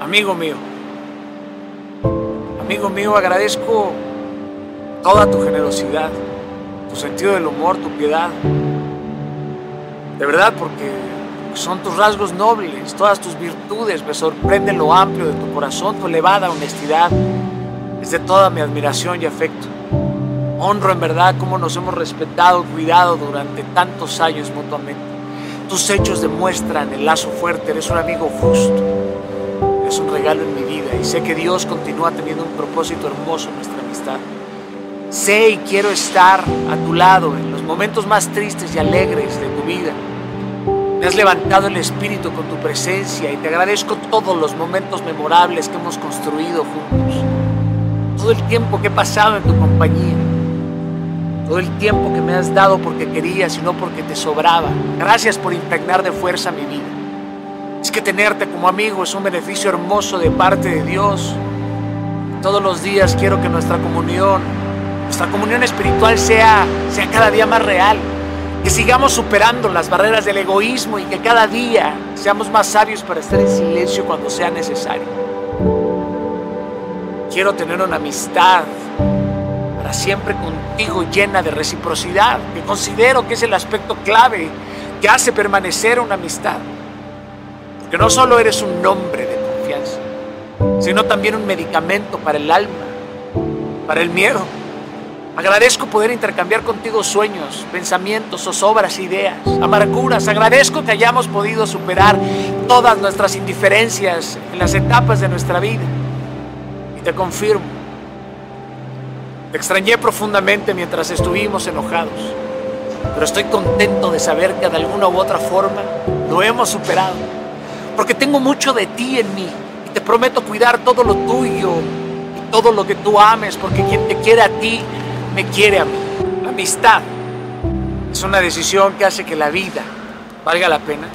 Amigo mío, amigo mío, agradezco toda tu generosidad, tu sentido del humor, tu piedad. De verdad, porque son tus rasgos nobles, todas tus virtudes. Me sorprende lo amplio de tu corazón, tu elevada honestidad. Es de toda mi admiración y afecto. Honro en verdad cómo nos hemos respetado, cuidado durante tantos años mutuamente. Tus hechos demuestran el lazo fuerte, eres un amigo justo. Es un regalo en mi vida y sé que Dios continúa teniendo un propósito hermoso en nuestra amistad. Sé y quiero estar a tu lado en los momentos más tristes y alegres de tu vida. Me has levantado el espíritu con tu presencia y te agradezco todos los momentos memorables que hemos construido juntos. Todo el tiempo que he pasado en tu compañía. Todo el tiempo que me has dado porque querías y no porque te sobraba. Gracias por impregnar de fuerza mi vida. Es que tenerte como amigo es un beneficio hermoso de parte de Dios. Todos los días quiero que nuestra comunión, nuestra comunión espiritual sea, sea cada día más real que sigamos superando las barreras del egoísmo y que cada día seamos más sabios para estar en silencio cuando sea necesario. Quiero tener una amistad para siempre contigo llena de reciprocidad, que considero que es el aspecto clave que hace permanecer una amistad. Porque no solo eres un nombre de confianza, sino también un medicamento para el alma, para el miedo Agradezco poder intercambiar contigo sueños, pensamientos, zozobras, ideas, amarguras. Agradezco que hayamos podido superar todas nuestras indiferencias en las etapas de nuestra vida. Y te confirmo, te extrañé profundamente mientras estuvimos enojados, pero estoy contento de saber que de alguna u otra forma lo hemos superado, porque tengo mucho de ti en mí y te prometo cuidar todo lo tuyo y todo lo que tú ames, porque quien te quiere a ti me quiere a mí. La amistad es una decisión que hace que la vida valga la pena.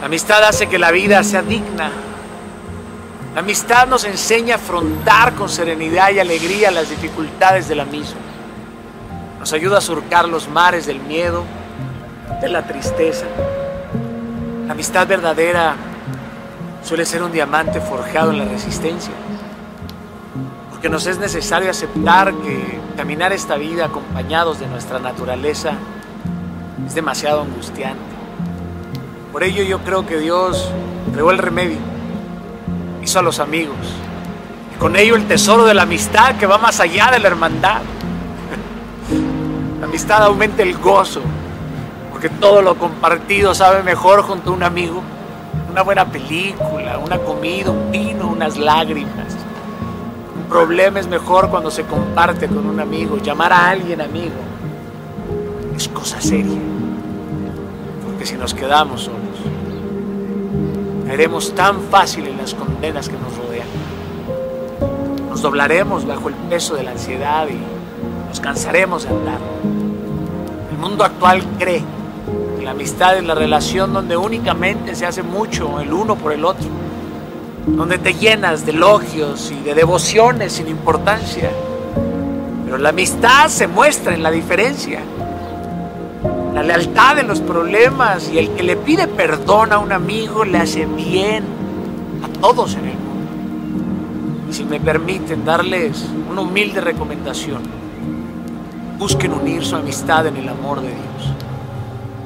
La amistad hace que la vida sea digna. La amistad nos enseña a afrontar con serenidad y alegría las dificultades de la misma. Nos ayuda a surcar los mares del miedo, de la tristeza. La amistad verdadera suele ser un diamante forjado en la resistencia que nos es necesario aceptar que caminar esta vida acompañados de nuestra naturaleza es demasiado angustiante. Por ello yo creo que Dios creó el remedio, hizo a los amigos, y con ello el tesoro de la amistad que va más allá de la hermandad. La amistad aumenta el gozo, porque todo lo compartido sabe mejor junto a un amigo. Una buena película, una comida, un vino, unas lágrimas problema es mejor cuando se comparte con un amigo. Llamar a alguien amigo es cosa seria. Porque si nos quedamos solos, caeremos tan fácil en las condenas que nos rodean. Nos doblaremos bajo el peso de la ansiedad y nos cansaremos de andar. El mundo actual cree la amistad es la relación donde únicamente se hace mucho el uno por el otro donde te llenas de elogios y de devociones sin importancia. Pero la amistad se muestra en la diferencia, la lealtad en los problemas y el que le pide perdón a un amigo le hace bien a todos en el mundo. Y si me permiten darles una humilde recomendación, busquen unir su amistad en el amor de Dios.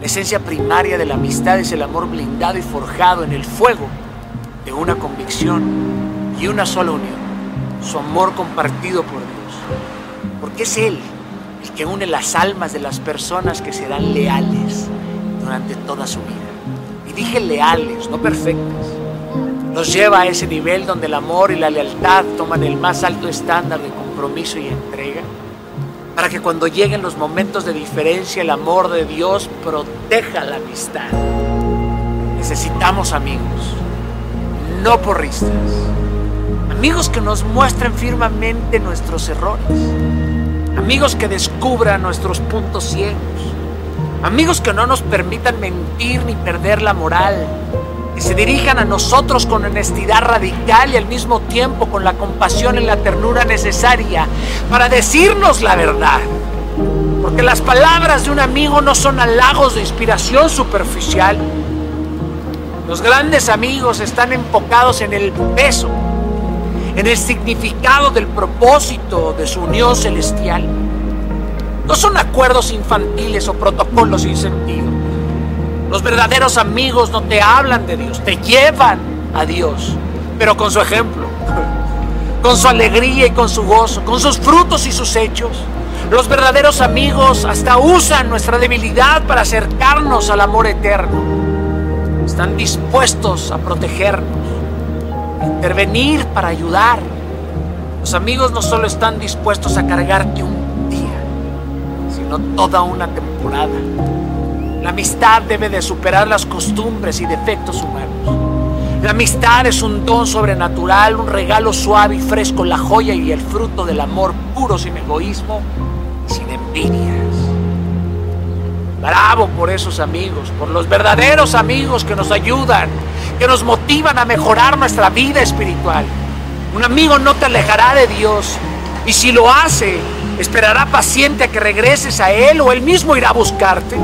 La esencia primaria de la amistad es el amor blindado y forjado en el fuego de una convicción y una sola unión, su amor compartido por Dios. Porque es Él el que une las almas de las personas que serán leales durante toda su vida. Y dije leales, no perfectas. Nos lleva a ese nivel donde el amor y la lealtad toman el más alto estándar de compromiso y entrega, para que cuando lleguen los momentos de diferencia el amor de Dios proteja la amistad. Necesitamos amigos no porristas. Amigos que nos muestren firmemente nuestros errores. Amigos que descubran nuestros puntos ciegos. Amigos que no nos permitan mentir ni perder la moral. Que se dirijan a nosotros con honestidad radical y al mismo tiempo con la compasión y la ternura necesaria para decirnos la verdad. Porque las palabras de un amigo no son halagos de inspiración superficial Los grandes amigos están enfocados en el peso, en el significado del propósito de su unión celestial. No son acuerdos infantiles o protocolos sin sentido. Los verdaderos amigos no te hablan de Dios, te llevan a Dios, pero con su ejemplo, con su alegría y con su gozo, con sus frutos y sus hechos. Los verdaderos amigos hasta usan nuestra debilidad para acercarnos al amor eterno. Están dispuestos a protegernos, a intervenir para ayudar. Los amigos no solo están dispuestos a cargarte un día, sino toda una temporada. La amistad debe de superar las costumbres y defectos humanos. La amistad es un don sobrenatural, un regalo suave y fresco, la joya y el fruto del amor puro sin egoísmo y sin envidias. Bravo por esos amigos, por los verdaderos amigos que nos ayudan, que nos motivan a mejorar nuestra vida espiritual. Un amigo no te alejará de Dios y si lo hace, esperará paciente a que regreses a Él o Él mismo irá a buscarte.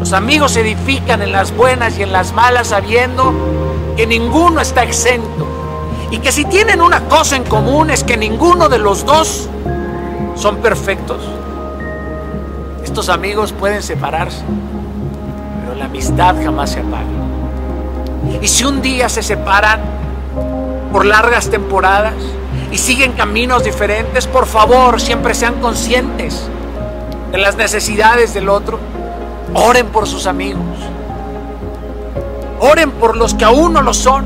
Los amigos se edifican en las buenas y en las malas sabiendo que ninguno está exento y que si tienen una cosa en común es que ninguno de los dos son perfectos. Estos amigos pueden separarse, pero la amistad jamás se apaga. Y si un día se separan por largas temporadas y siguen caminos diferentes, por favor, siempre sean conscientes de las necesidades del otro Oren por sus amigos. Oren por los que aún no lo son.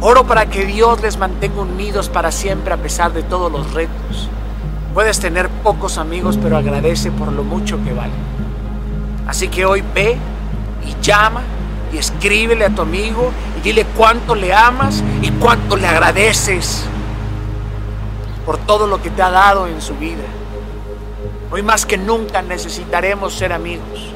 Oro para que Dios les mantenga unidos para siempre a pesar de todos los retos. Puedes tener pocos amigos, pero agradece por lo mucho que valen. Así que hoy ve y llama y escríbele a tu amigo y dile cuánto le amas y cuánto le agradeces por todo lo que te ha dado en su vida. Hoy más que nunca necesitaremos ser amigos.